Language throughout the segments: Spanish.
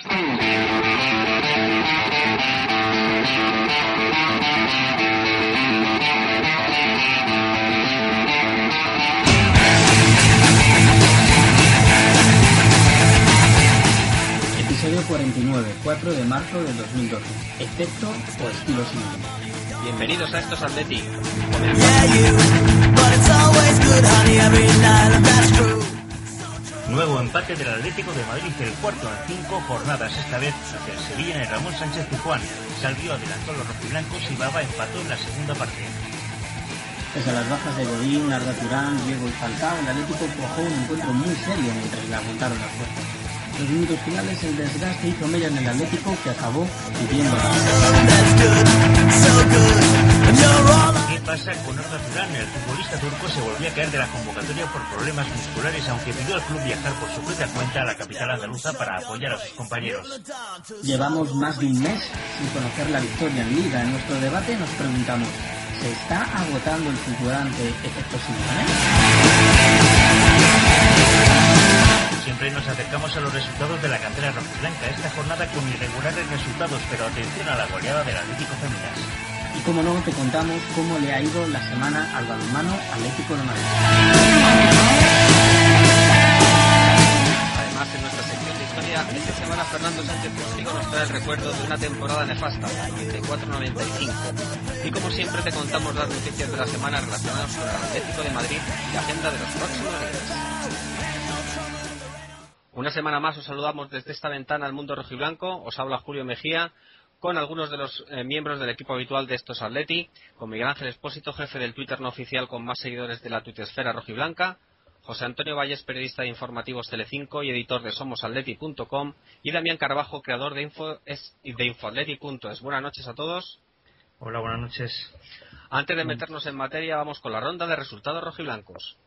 Episodio 49, 4 de marzo del 2012. Efecto o estilo similar. Bienvenidos a estos Atleti. Nuevo empate del Atlético de Madrid, el cuarto en cinco jornadas, esta vez ante el Sevilla en el Ramón Sánchez Pizjuán. Salvió, adelantó a los rojiblancos y Baba empató en la segunda parte. Pese a las bajas de Godín, Arda Turán, Diego y Falcao, el Atlético cuajó un encuentro muy serio mientras le aguantaron las fuerzas. En los minutos finales el desgaste hizo mella en el Atlético que acabó pidiendo ¿Qué pasa con Arda? El futbolista turco se volvió a caer de la convocatoria por problemas musculares, aunque pidió al club viajar por su propia cuenta a la capital andaluza para apoyar a sus compañeros. Llevamos más de un mes sin conocer la victoria en Liga. En nuestro debate nos preguntamos, ¿se está agotando el figurante efecto Simeone? Siempre nos acercamos a los resultados de la cantera rojiblanca. Esta jornada con irregulares resultados, pero atención a la goleada del Atlético Feminas. Y como no, te contamos cómo le ha ido la semana al balonmano Atlético de Madrid. Además, en nuestra sección de historia, esta semana Fernando Sánchez Postigo nos trae el recuerdo de una temporada nefasta, 94-95. Y como siempre, te contamos las noticias de la semana relacionadas con el Atlético de Madrid y la agenda de los próximos días. Una semana más os saludamos desde esta ventana al mundo rojiblanco. Os habla Julio Mejía con algunos de los eh, miembros del equipo habitual de estos Atleti, con Miguel Ángel Espósito, jefe del Twitter no oficial con más seguidores de la tuitesfera rojiblanca, José Antonio Valles, periodista de informativos Telecinco y editor de somosatleti.com, y Damián Carbajo, creador de, info, es, de infoatleti.es. Buenas noches a todos. Hola, buenas noches. Antes de meternos en materia, vamos con la ronda de resultados rojiblancos.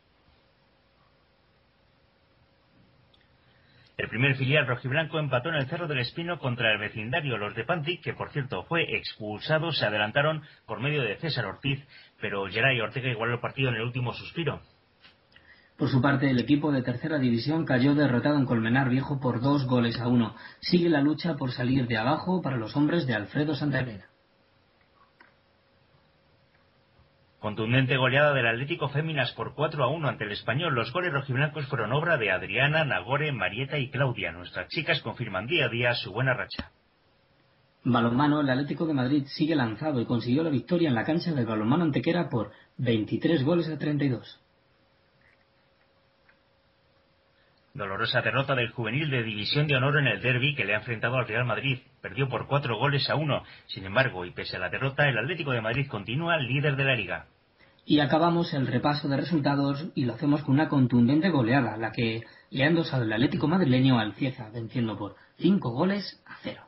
El primer filial rojiblanco empató en el Cerro del Espino contra el vecindario. Los de Pantic, que por cierto fue expulsado, se adelantaron por medio de César Ortiz, pero Geray Ortega igualó el partido en el último suspiro. Por su parte, el equipo de tercera división cayó derrotado en Colmenar Viejo por dos goles a uno. Sigue la lucha por salir de abajo para los hombres de Alfredo Santander. Contundente goleada del Atlético Féminas por 4 a 1 ante el Español. Los goles rojiblancos fueron obra de Adriana, Nagore, Marieta y Claudia. Nuestras chicas confirman día a día su buena racha. Balonmano, el Atlético de Madrid sigue lanzado y consiguió la victoria en la cancha del balonmano Antequera por 23 goles a 32. Dolorosa derrota del juvenil de División de Honor en el derby que le ha enfrentado al Real Madrid. Perdió por 4 goles a 1. Sin embargo, y pese a la derrota, el Atlético de Madrid continúa líder de la liga. Y acabamos el repaso de resultados y lo hacemos con una contundente goleada, la que le ha endosado el Atlético madrileño al Cieza, venciendo por 5 goles a 0.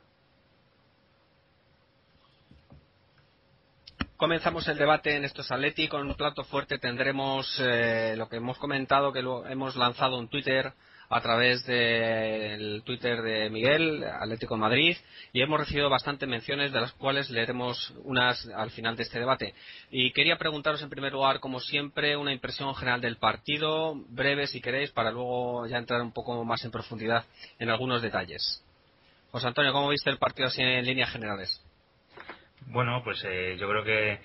Comenzamos el debate en estos Atleti. Con un plato fuerte tendremos eh, lo que hemos comentado, que lo, hemos lanzado un Twitter a través del Twitter de Miguel, Atlético de Madrid, y hemos recibido bastantes menciones, de las cuales leeremos unas al final de este debate. Y quería preguntaros en primer lugar, como siempre, una impresión general del partido, breve si queréis, para luego ya entrar un poco más en profundidad en algunos detalles. José Antonio, ¿cómo viste el partido así en líneas generales? Bueno, pues eh, yo creo que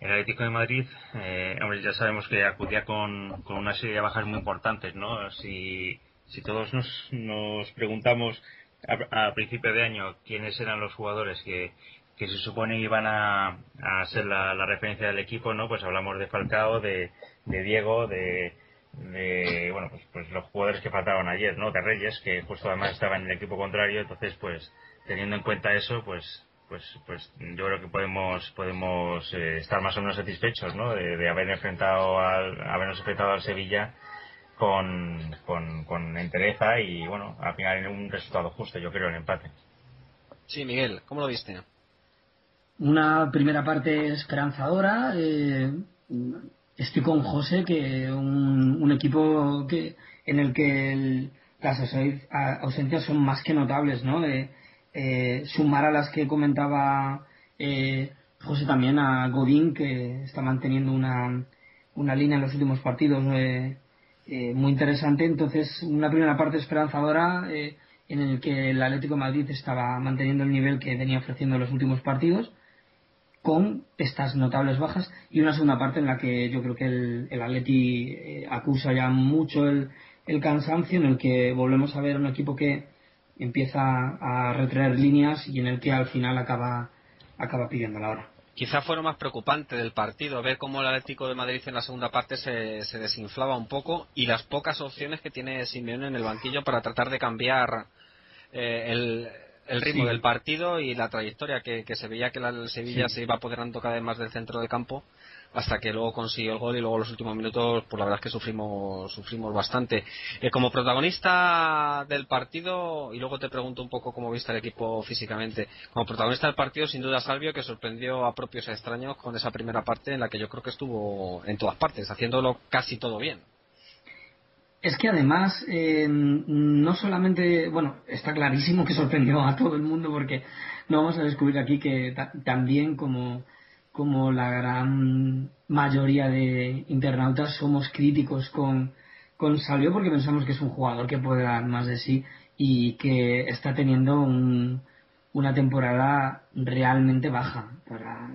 el Atlético de Madrid, eh, ya sabemos que acudía con, con, una serie de bajas muy importantes, ¿no? Si, si todos nos, nos preguntamos a, principio de año quiénes eran los jugadores que, que se supone iban a, a ser la, la, referencia del equipo, ¿no? Pues hablamos de Falcao, de, de Diego, de, de bueno, pues, pues los jugadores que faltaban ayer, ¿no? De Reyes, que justo además estaba en el equipo contrario, entonces, pues teniendo en cuenta eso, pues pues pues yo creo que podemos podemos eh, estar más o menos satisfechos ¿no? de, de, haber enfrentado al habernos enfrentado al Sevilla con, con, con entereza y bueno al final en un resultado justo yo creo el empate. Sí Miguel cómo lo viste una primera parte esperanzadora eh, estoy con José que un, un equipo que en el que el, las ausencias son más que notables no de, eh, sumar a las que comentaba eh, José también a Godín, que está manteniendo una, una línea en los últimos partidos eh, muy interesante. Entonces, una primera parte esperanzadora en el que el Atlético Madrid estaba manteniendo el nivel que venía ofreciendo en los últimos partidos con estas notables bajas y una segunda parte en la que yo creo que el, el Atleti eh, acusa ya mucho el, el, cansancio, en el que volvemos a ver un equipo que empieza a retraer líneas y en el que al final acaba, acaba pidiendo la hora. Quizá fue lo más preocupante del partido, ver cómo el Atlético de Madrid en la segunda parte se, se desinflaba un poco y las pocas opciones que tiene Simeone en el banquillo para tratar de cambiar eh, el, el ritmo del partido y la trayectoria que, se veía que la, Sevilla se iba apoderando cada vez más del centro del campo hasta que luego consiguió el gol y luego los últimos minutos pues la verdad es que sufrimos sufrimos bastante. Eh, como protagonista del partido y luego te pregunto un poco cómo viste el equipo físicamente como protagonista del partido sin duda Salvio que sorprendió a propios extraños con esa primera parte en la que yo creo que estuvo en todas partes haciéndolo casi todo bien. Es que además, eh, no solamente, bueno, está clarísimo que sorprendió a todo el mundo porque no vamos a descubrir aquí que también como, como la gran mayoría de internautas somos críticos con, con Salvio porque pensamos que es un jugador que puede dar más de sí y que está teniendo una temporada realmente baja.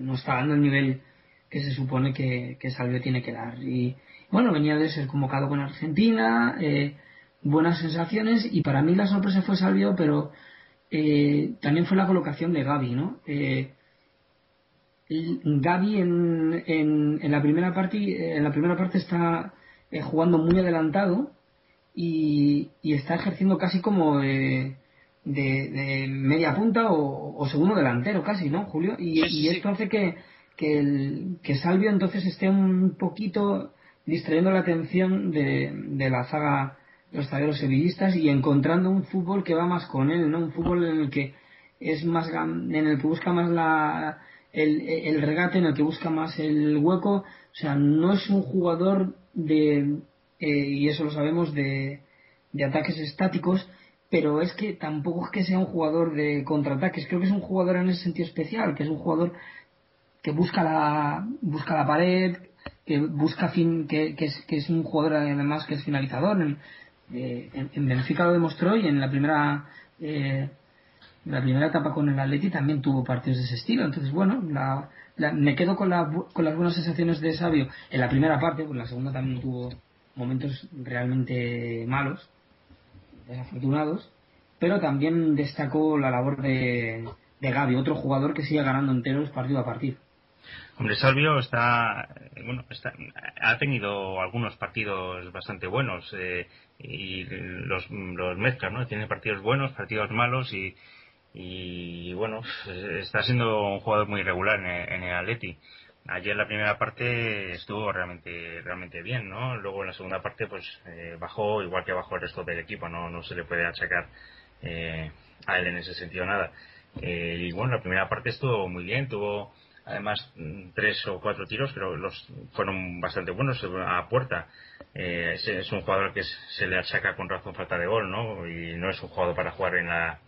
No está dando el nivel que se supone que, que Salvio tiene que dar. Y, bueno, venía de ser convocado con Argentina, eh, buenas sensaciones y para mí la sorpresa fue Salvio, pero eh, también fue la colocación de Gaby, ¿no? Eh, Gaby en, en, la primera parte en la primera parte está jugando muy adelantado y, está ejerciendo casi como de, media punta o, segundo delantero casi, ¿no, Julio? Y, esto hace que, que, el, que Salvio entonces esté un poquito distrayendo la atención de, de la zaga los zagueros sevillistas y encontrando un fútbol que va más con él, ¿no? Un fútbol en el que es más en el que busca más la el, el regate, en el que busca más el hueco, o sea, no es un jugador de eh, y eso lo sabemos de, de ataques estáticos, pero es que tampoco es que sea un jugador de contraataques, creo que es un jugador en ese sentido especial, que es un jugador que busca la busca la pared, que busca fin, que, que, es, que es un jugador además que es finalizador. En, eh, en, Benfica lo demostró y en la primera eh, la primera etapa con el Atleti también tuvo partidos de ese estilo. Entonces, bueno, la, me quedo con, la, con las buenas sensaciones de Sabio en la primera parte, pues la segunda también tuvo momentos realmente malos, desafortunados, pero también destacó la labor de, de Gaby, otro jugador que sigue ganando enteros partido a partido. Hombre, Salvio está, bueno, está, ha tenido algunos partidos bastante buenos eh, y los, los mezcla, ¿no? Tiene partidos buenos, partidos malos y, y bueno, está siendo un jugador muy irregular en, el Atleti. Ayer la primera parte estuvo realmente realmente bien, ¿no? Luego en la segunda parte pues eh, bajó igual que bajó el resto del equipo, no no se le puede achacar eh, a él en ese sentido nada. y bueno, la primera parte estuvo muy bien, tuvo además mm, tres o cuatro tiros, pero los fueron bastante buenos a puerta. Eh, es, un jugador que se le achaca con razón falta de gol, ¿no? Y no es un jugador para jugar en la,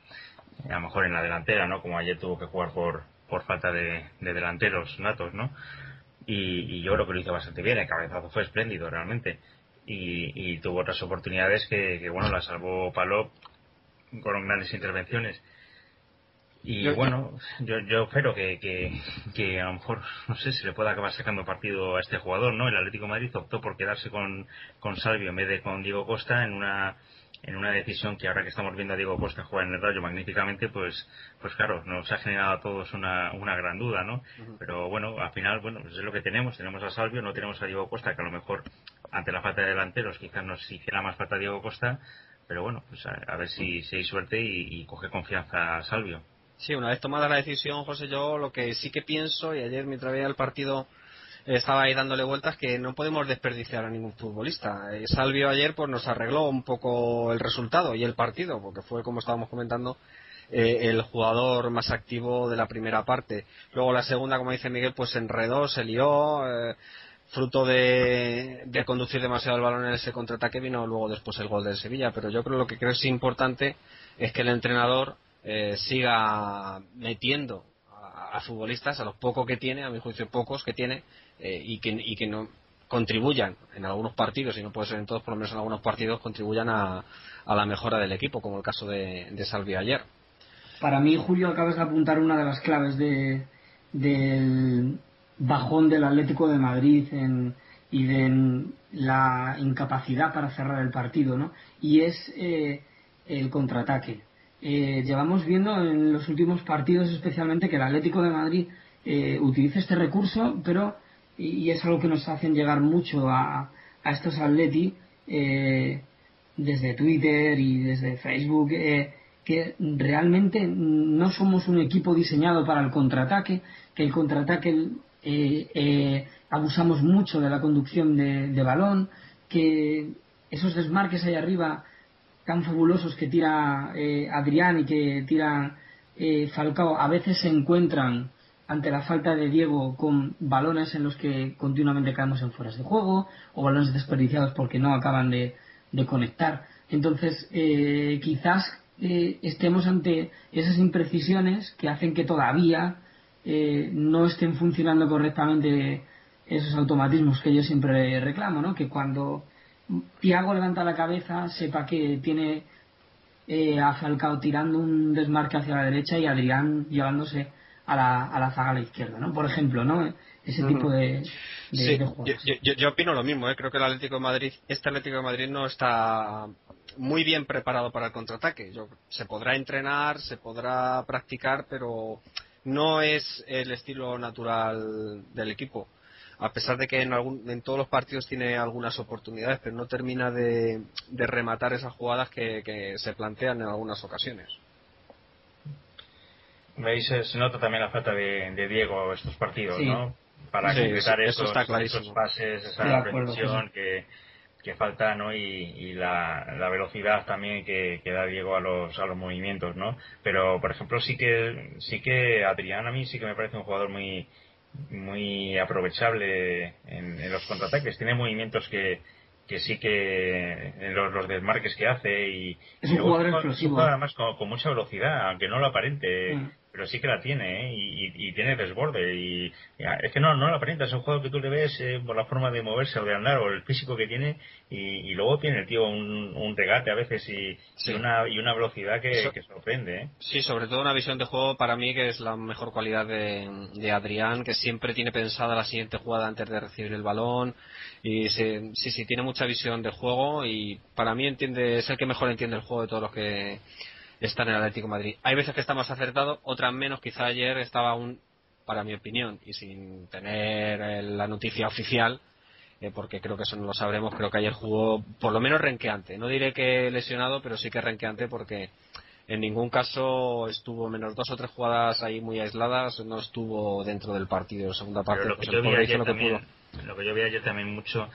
a lo mejor en la delantera, ¿no? Como ayer tuvo que jugar por, por falta de, delanteros natos, ¿no? Y, yo creo que lo hizo bastante bien, el cabezazo fue espléndido realmente. Y, tuvo otras oportunidades que, que, bueno, la salvó Palop con grandes intervenciones y bueno, yo, yo espero que, que, a lo mejor, no sé, se le pueda acabar sacando partido a este jugador, ¿no? El Atlético de Madrid optó por quedarse con, con Salvio en vez de con Diego Costa en una en una decisión que ahora que estamos viendo a Diego Costa jugar en el Rayo magníficamente, pues pues claro, nos ha generado a todos una, una gran duda, ¿no? Pero bueno, al final, bueno, pues es lo que tenemos, tenemos a Salvio, no tenemos a Diego Costa, que a lo mejor ante la falta de delanteros quizás nos hiciera más falta Diego Costa, pero bueno, pues a, ver si, si hay suerte y, y coge confianza a Salvio. Sí, una vez tomada la decisión, José, yo lo que sí que pienso, y ayer mientras veía el partido estaba ahí dándole vueltas, que no podemos desperdiciar a ningún futbolista. Eh, Salvio ayer pues nos arregló un poco el resultado y el partido, porque fue, como estábamos comentando, eh, el jugador más activo de la primera parte. Luego la segunda, como dice Miguel, pues enredó, se lió. Eh, fruto de, de, conducir demasiado el balón en ese contraataque vino luego después el gol del Sevilla. Pero yo creo lo que creo es importante es que el entrenador eh, siga metiendo a, futbolistas, a los pocos que tiene, a mi juicio pocos que tiene, eh, y, que, y que no contribuyan en algunos partidos, y no puede ser en todos, por lo menos en algunos partidos, contribuyan a, la mejora del equipo, como el caso de, de Salvi ayer. Para mí, Julio, acabas de apuntar una de las claves de, del bajón del Atlético de Madrid y de la incapacidad para cerrar el partido, ¿no? Y es eh, el contraataque. Eh, llevamos viendo en los últimos partidos especialmente que el Atlético de Madrid eh, utiliza este recurso, pero y, es algo que nos hacen llegar mucho a, a estos Atleti desde Twitter y desde Facebook que realmente no somos un equipo diseñado para el contraataque, que el contraataque eh, eh, abusamos mucho de la conducción de, balón, que esos desmarques ahí arriba tan fabulosos que tira eh, Adrián y que tira Falcao a veces se encuentran ante la falta de Diego con balones en los que continuamente caemos en fueras de juego o balones desperdiciados porque no acaban de, de conectar. Entonces, quizás eh, estemos ante esas imprecisiones que hacen que todavía eh, no estén funcionando correctamente esos automatismos que yo siempre reclamo, ¿no? Que cuando Tiago levanta la cabeza sepa que tiene eh, a Falcao tirando un desmarque hacia la derecha y Adrián llevándose a la, a la zaga a la izquierda, ¿no? Por ejemplo, ¿no? Ese tipo de, sí, Yo, yo, opino lo mismo, ¿eh? creo que el Atlético de Madrid, este Atlético de Madrid no está muy bien preparado para el contraataque. se podrá entrenar, se podrá practicar, pero no es el estilo natural del equipo. A pesar de que en, algún, en todos los partidos tiene algunas oportunidades, pero no termina de, rematar esas jugadas que, se plantean en algunas ocasiones. Veis, se nota también la falta de, Diego estos partidos, ¿no? Para completar esos, pases, esa precisión que, que falta no y, la, velocidad también que, da Diego a los a los movimientos no pero por ejemplo sí que sí que Adrián a mí sí que me parece un jugador muy muy aprovechable en, los contraataques. Tiene movimientos que que sí que en los, los desmarques que hace y es un jugador explosivo además con, mucha velocidad aunque no lo aparente. Mm pero sí que la tiene ¿eh? y, tiene desborde y es que no no la aparenta es un juego que tú le ves eh, por la forma de moverse o de andar o el físico que tiene y, luego tiene el tío un, regate a veces y, una y una velocidad que, sorprende ¿eh? sí sobre todo una visión de juego para mí que es la mejor cualidad de, Adrián que siempre tiene pensada la siguiente jugada antes de recibir el balón y sí sí tiene mucha visión de juego y para mí entiende es el que mejor entiende el juego de todos los que está en el Atlético Madrid. Hay veces que está más acertado, otras menos. Quizá ayer estaba aún, para mi opinión, y sin tener la noticia oficial, eh, porque creo que eso no lo sabremos, creo que ayer jugó por lo menos renqueante. No diré que lesionado, pero sí que renqueante porque en ningún caso estuvo menos dos o tres jugadas ahí muy aisladas, no estuvo dentro del partido segunda parte. Lo que, yo vi ayer también, lo que yo vi ayer también mucho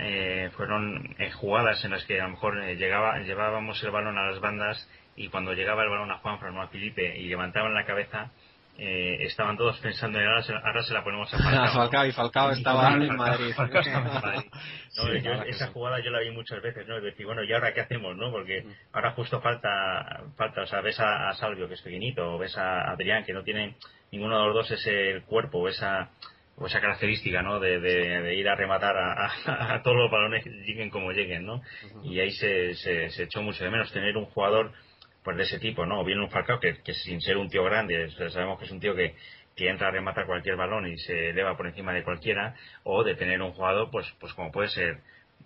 eh, fueron eh, jugadas en las que a lo mejor llegaba, llevábamos el balón a las bandas y cuando llegaba el balón a Juan Fran o a Felipe y levantaban la cabeza, eh, estaban todos pensando en ahora se, ahora se la ponemos a Falcao. y Falcao estaba en Madrid. esa jugada yo la vi muchas veces, ¿no? Es decir, bueno, ¿y ahora qué hacemos, no? Porque mm. ahora justo falta, falta o sea, ves a, Salvio, que es pequeñito, o ves a Adrián, que no tiene ninguno de los dos ese cuerpo, o esa, o esa característica, ¿no? De, de, ir a rematar a, a, todos los balones, lleguen como lleguen, ¿no? Y ahí se, se, se echó mucho de menos tener un jugador pues de ese tipo, ¿no? O bien un Falcao que, sin ser un tío grande, sabemos que es un tío que, que entra a rematar cualquier balón y se eleva por encima de cualquiera, o de tener un jugador, pues, pues como puede ser,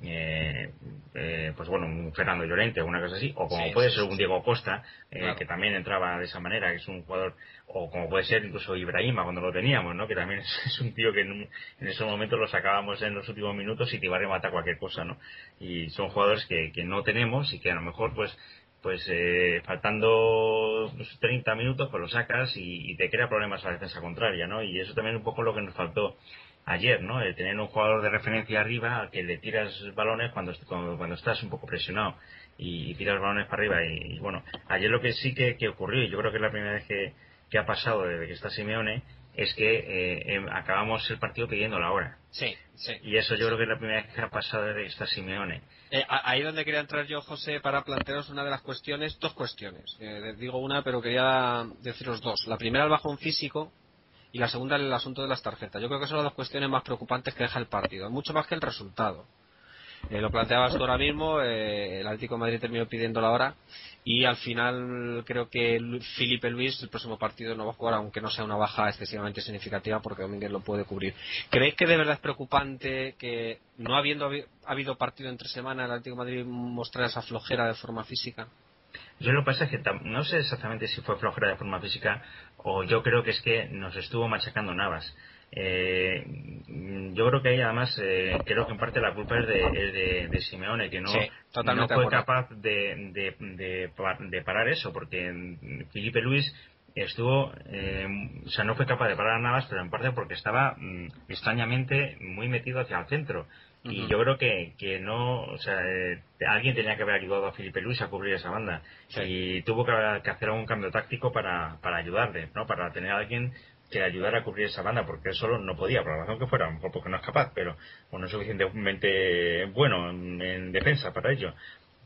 eh, eh, pues bueno, un Fernando Llorente o una cosa así, o como puede ser un Diego Costa, eh, que también entraba de esa manera, que es un jugador, o como puede ser incluso Ibrahima cuando lo teníamos, ¿no? Que también es, un tío que en, en, esos momentos lo sacábamos en los últimos minutos y te iba a rematar cualquier cosa, ¿no? Y son jugadores que, que no tenemos y que a lo mejor, pues, pues eh, faltando 30 pues, minutos pues lo sacas y, te crea problemas a la defensa contraria, ¿no? Y eso también es un poco lo que nos faltó ayer, ¿no? El tener un jugador de referencia arriba al que le tiras balones cuando, cuando, estás un poco presionado y, tiras balones para arriba y, bueno, ayer lo que sí que, ocurrió y yo creo que es la primera vez que, que ha pasado desde que está Simeone es que eh, em, acabamos el partido pidiendo la hora. Sí, sí. Y eso yo creo que es la primera vez que ha pasado desde esta Simeone. Eh, ahí donde quería entrar yo, José, para plantearos una de las cuestiones, dos cuestiones. Eh, digo una, pero quería deciros dos. La primera, el bajón físico, y la segunda el asunto de las tarjetas. Yo creo que son las dos cuestiones más preocupantes que deja el partido, mucho más que el resultado. Eh, lo planteabas tú ahora mismo, eh, el Atlético Madrid terminó pidiendo la hora y al final creo que Felipe Luis el próximo partido no va a jugar aunque no sea una baja excesivamente significativa porque Domínguez lo puede cubrir. ¿Creéis que de verdad es preocupante que no habiendo habido partido entre semana el Atlético Madrid mostrar esa flojera de forma física? Yo lo que pasa es que no sé exactamente si fue flojera de forma física o yo creo que es que nos estuvo machacando Navas. Eh, yo creo que ahí además eh, creo que en parte la culpa es de, de, Simeone que no, no fue capaz de, de, parar eso porque Felipe Luis estuvo eh, o sea no fue capaz de parar a Navas pero en parte porque estaba mm, extrañamente muy metido hacia el centro y yo creo que, que no, o sea, eh, alguien tenía que haber ayudado a Felipe Luis a cubrir esa banda. Y tuvo que, hacer algún cambio táctico para, para ayudarle, ¿no? Para tener a alguien que ayudara a cubrir esa banda, porque él solo no podía, por la razón que fuera, a lo mejor porque no es capaz, pero no es suficientemente bueno en defensa para ello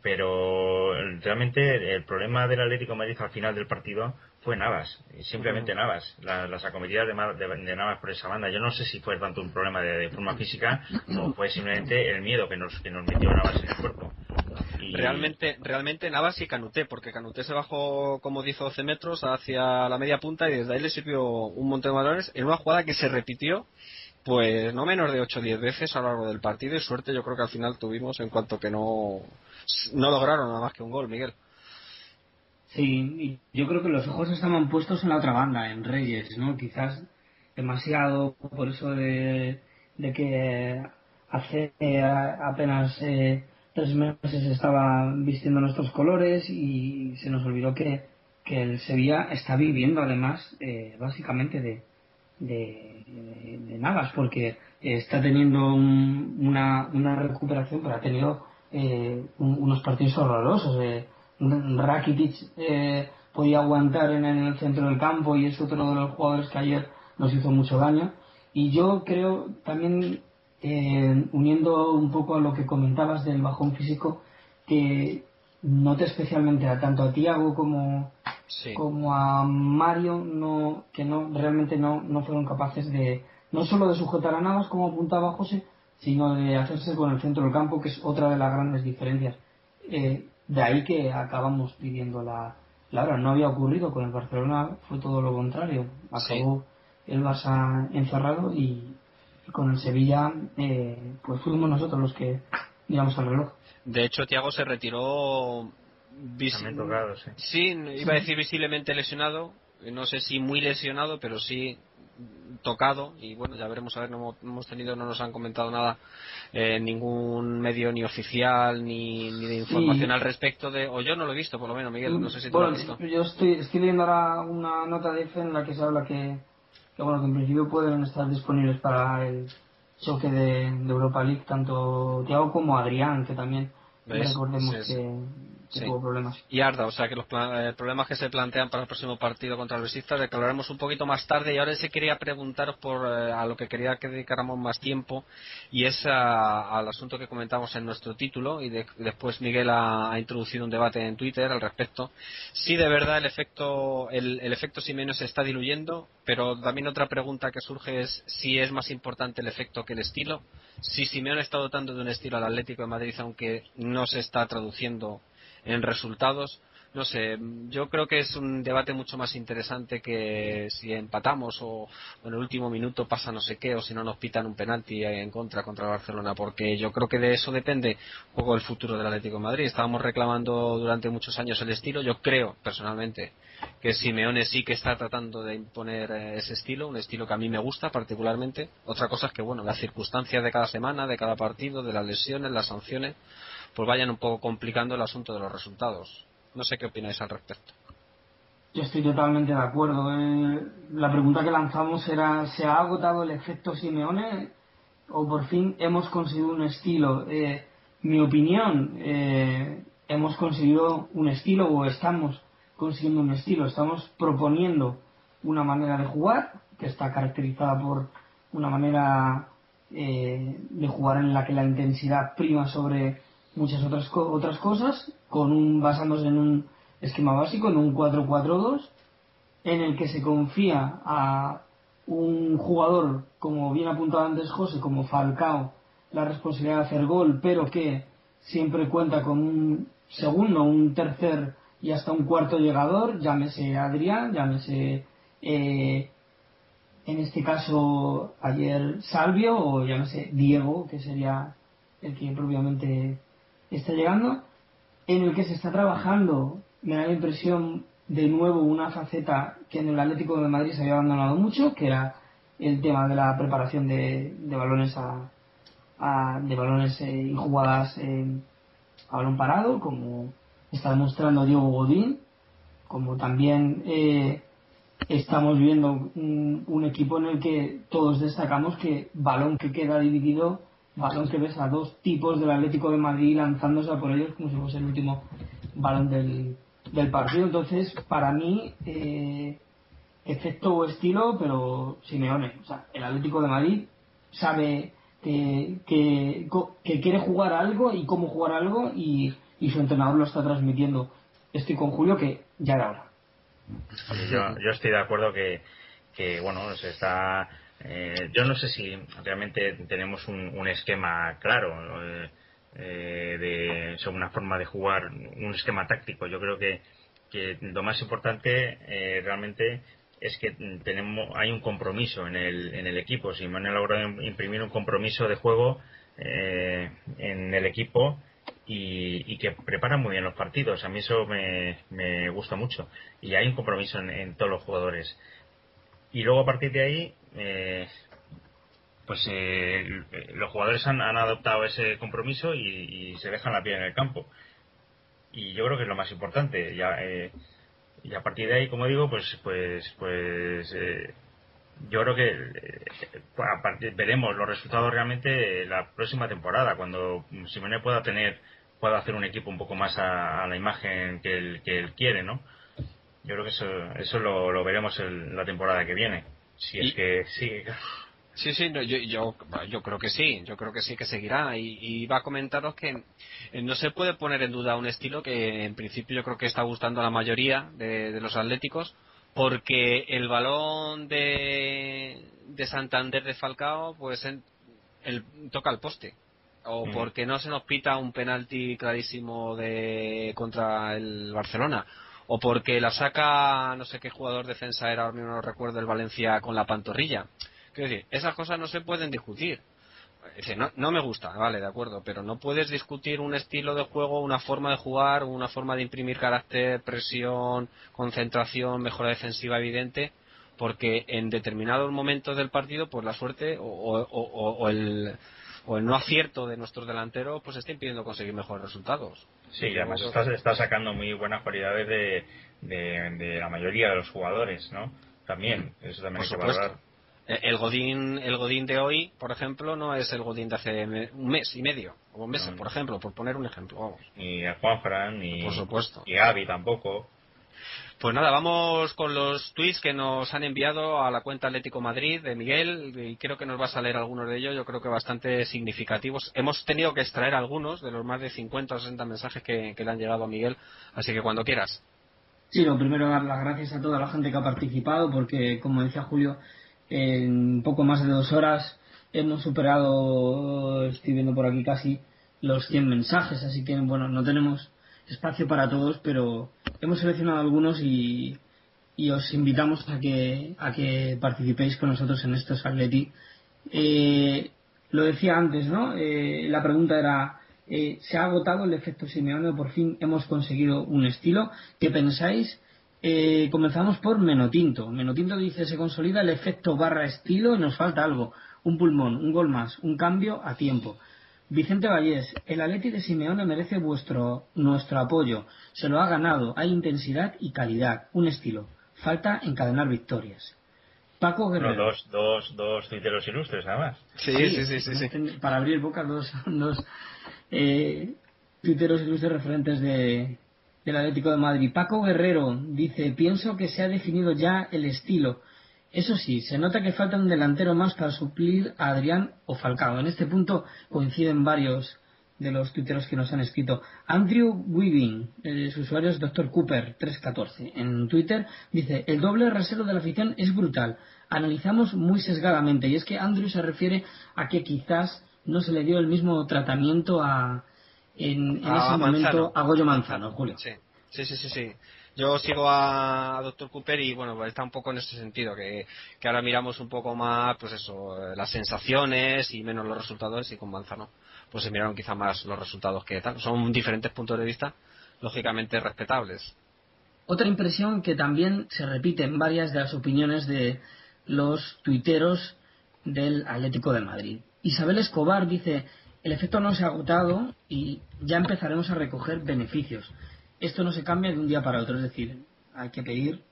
pero realmente el problema del Atlético de Madrid al final del partido fue Navas, simplemente Navas, las acometidas de, Navas por esa banda. Yo no sé si fue tanto un problema de, forma física o fue simplemente el miedo que nos, que nos metió Navas en el cuerpo. Realmente, realmente Navas y Canuté, porque Canuté se bajó como 10 o 12 metros hacia la media punta y desde ahí le sirvió un montón de balones en una jugada que se repitió pues no menos de 8 o 10 veces a lo largo del partido y suerte yo creo que al final tuvimos en cuanto que no no lograron nada más que un gol, Miguel. Sí, yo creo que los ojos estaban puestos en la otra banda, en Reyes, ¿no? Quizás demasiado por eso de, que hace eh, apenas eh, tres meses estaba vistiendo nuestros colores y se nos olvidó que, que el Sevilla está viviendo además eh, básicamente de, de, de, Navas porque está teniendo una, una recuperación pero ha tenido eh, unos partidos horrorosos. Eh. Rakitic eh, podía aguantar en, el centro del campo y es otro de los jugadores que ayer nos hizo mucho daño. Y yo creo también, eh, uniendo un poco a lo que comentabas del bajón físico, que note especialmente a tanto a Tiago como, como a Mario no, que no realmente no, no fueron capaces de no solo de sujetar a Navas como apuntaba José sino de hacerse con el centro del campo, que es otra de las grandes diferencias. Eh, de ahí que acabamos pidiendo la, la hora. No había ocurrido con el Barcelona, fue todo lo contrario. Acabó el Barça encerrado y, con el Sevilla, eh, pues fuimos nosotros los que miramos al reloj. De hecho, Tiago se retiró. sí. iba a decir visiblemente lesionado. No sé si muy lesionado, pero sí tocado y bueno ya veremos a ver no hemos tenido no nos han comentado nada eh, ningún medio ni oficial ni, ni de información al respecto de o yo no lo he visto por lo menos Miguel no sé si tú lo has visto yo estoy, estoy leyendo ahora una nota de EFE en la que se habla que, que bueno que en principio pueden estar disponibles para el choque de, Europa League tanto Thiago como Adrián que también recordemos que y Arda, o sea que los eh, problemas que se plantean para el próximo partido contra el Besiktas declararemos un poquito más tarde. Y ahora sí quería preguntaros por eh, a lo que quería que dedicáramos más tiempo y es al asunto que comentamos en nuestro título y después Miguel ha, introducido un debate en Twitter al respecto. Si de verdad el efecto el, el efecto Simeone se está diluyendo, pero también otra pregunta que surge es si es más importante el efecto que el estilo. Si Simeone está dotando de un estilo al Atlético de Madrid, aunque no se está traduciendo en resultados. No sé, yo creo que es un debate mucho más interesante que si empatamos o, en el último minuto pasa no sé qué o si no nos pitan un penalti en contra contra Barcelona, porque yo creo que de eso depende un poco el futuro del Atlético de Madrid. Estábamos reclamando durante muchos años el estilo. Yo creo personalmente que Simeone sí que está tratando de imponer eh, ese estilo, un estilo que a mí me gusta particularmente. Otra cosa es que, bueno, las circunstancias de cada semana, de cada partido, de las lesiones, las sanciones, pues vayan un poco complicando el asunto de los resultados. No sé qué opináis al respecto. Yo estoy totalmente de acuerdo. Eh, la pregunta que lanzamos era, ¿se ha agotado el efecto Simeone o por fin hemos conseguido un estilo? Eh, mi opinión, eh, hemos conseguido un estilo o estamos consiguiendo un estilo. Estamos proponiendo una manera de jugar que está caracterizada por una manera de jugar en la que la intensidad prima sobre muchas otras, otras cosas, con un, basándose en un esquema básico, en un 4-4-2, en el que se confía a un jugador, como bien apuntado antes José, como Falcao, la responsabilidad de hacer gol, pero que siempre cuenta con un segundo, un tercer y hasta un cuarto llegador, llámese Adrián, llámese eh, en este caso ayer Salvio o llámese Diego, que sería el que propiamente está llegando, en el que se está trabajando, me da la impresión, de nuevo una faceta que en el Atlético de Madrid se había abandonado mucho, que era el tema de la preparación de, balones a, de balones eh, y jugadas a balón parado, como está demostrando Diego Godín, como también eh, estamos viendo un, equipo en el que todos destacamos que balón que queda dividido, balón que ves a dos tipos del Atlético de Madrid lanzándose a por ellos como si fuese el último balón del, del partido. Entonces, para mí, eh, efecto o estilo, pero Simeone. O sea, el Atlético de Madrid sabe que, que, quiere jugar algo y cómo jugar algo y, y, su entrenador lo está transmitiendo. Estoy con Julio que ya era hora. Yo, yo estoy de acuerdo que, que bueno, se está. Eh, yo no sé si realmente tenemos un, un esquema claro. Eh, eh, de una forma de jugar, un esquema táctico. Yo creo que, que lo más importante eh, realmente es que tenemos hay un compromiso en el, en el equipo. Si me han logrado imprimir un compromiso de juego eh, en el equipo y, que prepara muy bien los partidos. A mí eso me, me gusta mucho. Y hay un compromiso en, todos los jugadores. Y luego a partir de ahí, eh, pues eh, los jugadores han, adoptado ese compromiso y, se dejan la piel en el campo. Y yo creo que es lo más importante. Ya, eh, y a partir de ahí, como digo, pues, pues, pues eh, yo creo que veremos los resultados realmente la próxima temporada, cuando Simone pueda tener, pueda hacer un equipo un poco más a, la imagen que él, que él quiere, ¿no? Yo creo que eso, eso lo, veremos en la temporada que viene. Si es que sigue. Sí, sí, yo, yo, yo, creo que sí, yo creo que sí que seguirá. Y, va a comentaros que eh, no se puede poner en duda un estilo que en principio yo creo que está gustando a la mayoría de, los atléticos, porque el balón de, de Santander de Falcao, pues el, toca el poste. O porque no se nos pita un penalti clarísimo de contra el Barcelona o porque la saca no sé qué jugador defensa era, no recuerdo el Valencia con la pantorrilla. Quiero decir, esas cosas no se pueden discutir. no, no, me gusta, vale, de acuerdo, pero no puedes discutir un estilo de juego, una forma de jugar, una forma de imprimir carácter, presión, concentración, mejora defensiva evidente, porque en determinados momentos del partido, pues la suerte o, el, o el no acierto de nuestros delanteros, pues está impidiendo conseguir mejores resultados. Sí, y además está, sacando muy buenas cualidades de, de, la mayoría de los jugadores, ¿no? También, eso también hay que valorar. Eh, el Godín, el Godín de hoy, por ejemplo, no es el Godín de hace un mes y medio, o un mes, por ejemplo, por poner un ejemplo. Vamos. Ni a Juanfran, ni, por supuesto. ni Avi tampoco. Pues nada, vamos con los tweets que nos han enviado a la cuenta Atlético Madrid de Miguel y creo que nos va a salir algunos de ellos, yo creo que bastante significativos. Hemos tenido que extraer algunos de los más de 50 o 60 mensajes que, que le han llegado a Miguel, así que cuando quieras. Sí, lo primero dar las gracias a toda la gente que ha participado porque, como decía Julio, en poco más de dos horas hemos superado, estoy viendo por aquí casi, los 100 mensajes, así que bueno, no tenemos espacio para todos, pero hemos seleccionado algunos y, y os invitamos a que, a que participéis con nosotros en estos Atleti. Eh, lo decía antes, ¿no? Eh, la pregunta era, eh, ¿se ha agotado el efecto Simeone? Por fin hemos conseguido un estilo. ¿Qué pensáis? Eh, comenzamos por Menotinto. Menotinto dice, se consolida el efecto barra estilo y nos falta algo. Un pulmón, un gol más, un cambio a tiempo. Vicente Vallés, el Atleti de Simeone merece vuestro, nuestro apoyo. Se lo ha ganado. Hay intensidad y calidad. Un estilo. Falta encadenar victorias. Paco Guerrero. dos, dos, dos tuiteros ilustres, además. Sí, sí, sí, sí, Para abrir boca, dos, dos eh, tuiteros ilustres referentes de, del Atlético de Madrid. Paco Guerrero dice, pienso que se ha definido ya el estilo. Eso sí, se nota que falta un delantero más para suplir a Adrián o Falcao. En este punto coinciden varios, de los tuiteros que nos han escrito. Andrew Weaving, el su usuario es Dr. Cooper 314. En Twitter dice, el doble rasero de la afición es brutal. Analizamos muy sesgadamente. Y es que Andrew se refiere a que quizás no se le dio el mismo tratamiento a, en, ese momento a Goyo Manzano, Julio. Sí, sí, sí, sí. Yo sigo a, Dr. Cooper y bueno, está un poco en ese sentido, que, ahora miramos un poco más, pues eso, las sensaciones y menos los resultados y con Manzano pues se miraron quizá más los resultados que tal. Son diferentes puntos de vista, lógicamente respetables. Otra impresión que también se repite en varias de las opiniones de los tuiteros del Atlético de Madrid. Isabel Escobar dice, el efecto no se ha agotado y ya empezaremos a recoger beneficios. Esto no se cambia de un día para otro, es decir, hay que pedir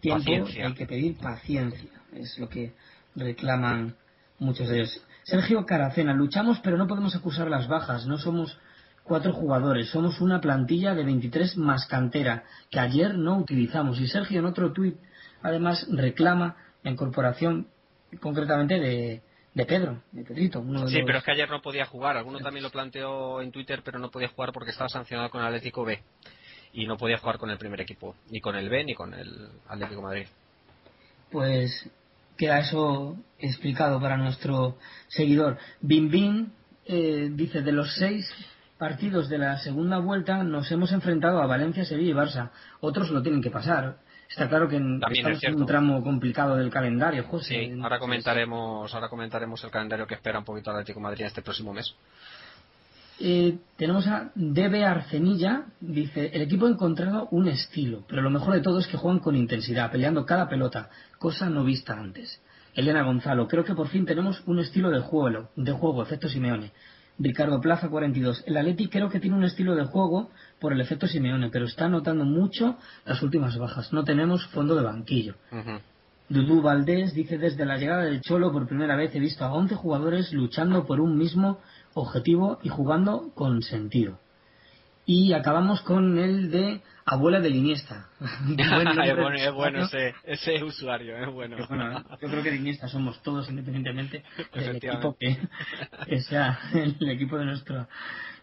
tiempo, hay que pedir paciencia, es lo que reclaman muchos de ellos. Sergio Caracena, luchamos pero no podemos acusar las bajas, no somos cuatro jugadores, somos una plantilla de 23 más cantera que ayer no utilizamos. Y Sergio en otro tuit además reclama la incorporación concretamente de, de Pedro, de Pedrito. sí, pero es que ayer no podía jugar. Alguno también lo planteó en Twitter, pero no podía jugar porque estaba sancionado con el Atlético B. Y no podía jugar con el primer equipo, ni con el B ni con el Atlético Madrid. Pues queda eso explicado para nuestro seguidor. Bim Bim eh, dice, de los seis partidos de la segunda vuelta nos hemos enfrentado a Valencia, Sevilla y Barça. Otros lo tienen que pasar. Está claro que estamos en un tramo complicado del calendario, José. Sí, ahora comentaremos, ahora comentaremos el calendario que espera un poquito Atlético Madrid este próximo mes. Eh, tenemos a DB Arcenilla, dice, el equipo ha encontrado un estilo, pero lo mejor de todo es que juegan con intensidad, peleando cada pelota, cosa no vista antes. Elena Gonzalo, creo que por fin tenemos un estilo de juego, de juego, efecto Simeone. Ricardo Plaza 42, el Atleti creo que tiene un estilo de juego por el efecto Simeone, pero está notando mucho las últimas bajas, no tenemos fondo de banquillo. Dudu Valdés dice desde la llegada del Cholo por primera vez he visto a 11 jugadores luchando por un mismo objetivo y jugando con sentido. Y acabamos con el de abuela de Iniesta. es bueno, ese, ese, usuario, es bueno. Yo creo que Iniesta somos todos independientemente del equipo que, sea el equipo de, nuestro,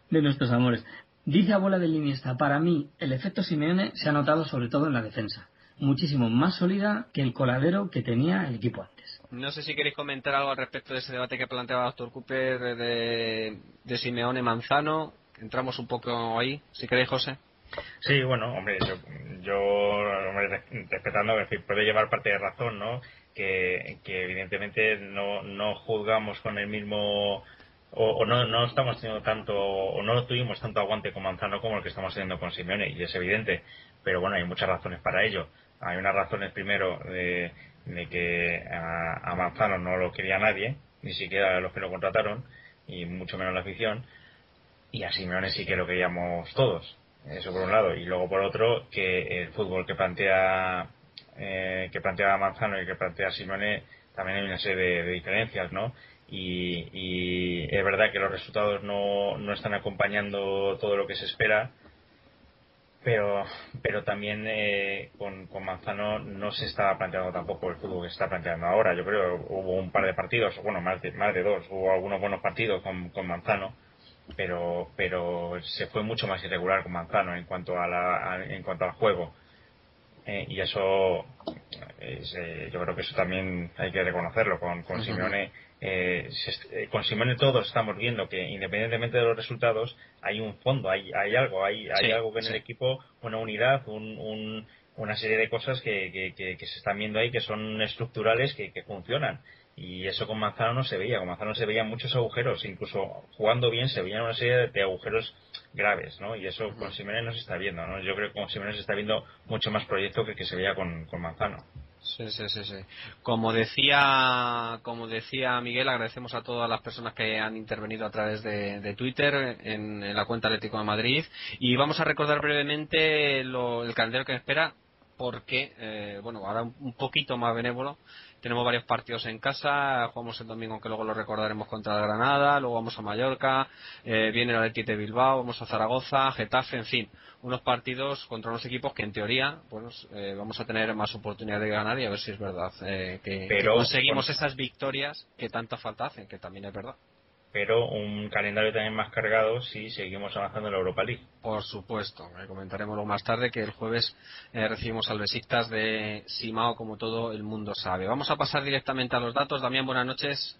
de nuestros amores. Dice abuela de Iniesta, para mí el efecto Simeone se ha notado sobre todo en la defensa. Muchísimo más sólida que el coladero que tenía el equipo. No sé si queréis comentar algo al respecto de ese debate que planteaba el doctor Cooper de, Simeone Manzano. Entramos un poco ahí, si queréis, José. Sí, bueno, hombre, yo, respetando que puede llevar parte de razón, ¿no? Que, evidentemente no, no juzgamos con el mismo o, no, no estamos teniendo tanto o no tuvimos tanto aguante con Manzano como el que estamos teniendo con Simeone y es evidente pero bueno hay muchas razones para ello hay unas razones primero de, de que a, Manzano no lo quería nadie, ni siquiera los que lo contrataron, y mucho menos la afición, y a Simeone sí que lo queríamos todos. Eso por un lado. Y luego por otro, que el fútbol que plantea eh, que plantea Manzano y que plantea Simeone también hay una serie de, diferencias, ¿no? Y, y, es verdad que los resultados no, no están acompañando todo lo que se espera pero pero también eh, con, con, Manzano no se estaba planteando tampoco el fútbol que se está planteando ahora. Yo creo que hubo un par de partidos, bueno, más de, más de dos, hubo algunos buenos partidos con, con Manzano, pero pero se fue mucho más irregular con Manzano en cuanto a la, en cuanto al juego. Eh, y eso eh, yo creo que eso también hay que reconocerlo con, con Simeone eh, eh, con Simone todos estamos viendo que independientemente de los resultados hay un fondo, hay, hay algo, hay, hay algo que en el equipo, una unidad, un, una serie de cosas que, que, se están viendo ahí que son estructurales, que, funcionan. Y eso con Manzano no se veía, con Manzano se veían muchos agujeros, incluso jugando bien se veían una serie de agujeros graves, ¿no? Y eso con Simone no se está viendo, ¿no? Yo creo que con Simone se está viendo mucho más proyecto que que se veía con, con Manzano. Sí, sí, sí, sí. Como decía, como decía Miguel, agradecemos a todas las personas que han intervenido a través de, Twitter en, la cuenta Atlético de Madrid y vamos a recordar brevemente el calendario que espera porque, eh, bueno, ahora un poquito más benévolo. Tenemos varios partidos en casa, jugamos el domingo, aunque luego lo recordaremos contra Granada, luego vamos a Mallorca, eh, viene el Atleti de Bilbao, vamos a Zaragoza, Getafe, en fin, unos partidos contra unos equipos que en teoría, bueno, eh, vamos a tener más oportunidad de ganar y a ver si es verdad que, conseguimos esas victorias que tanta falta hacen, que también es verdad. Pero un calendario también más cargado si seguimos avanzando en la Europa League. Por supuesto, eh, comentaremos luego más tarde que el jueves eh, recibimos al Besiktas de Simao como todo el mundo sabe. Vamos a pasar directamente a los datos. Damián, buenas noches.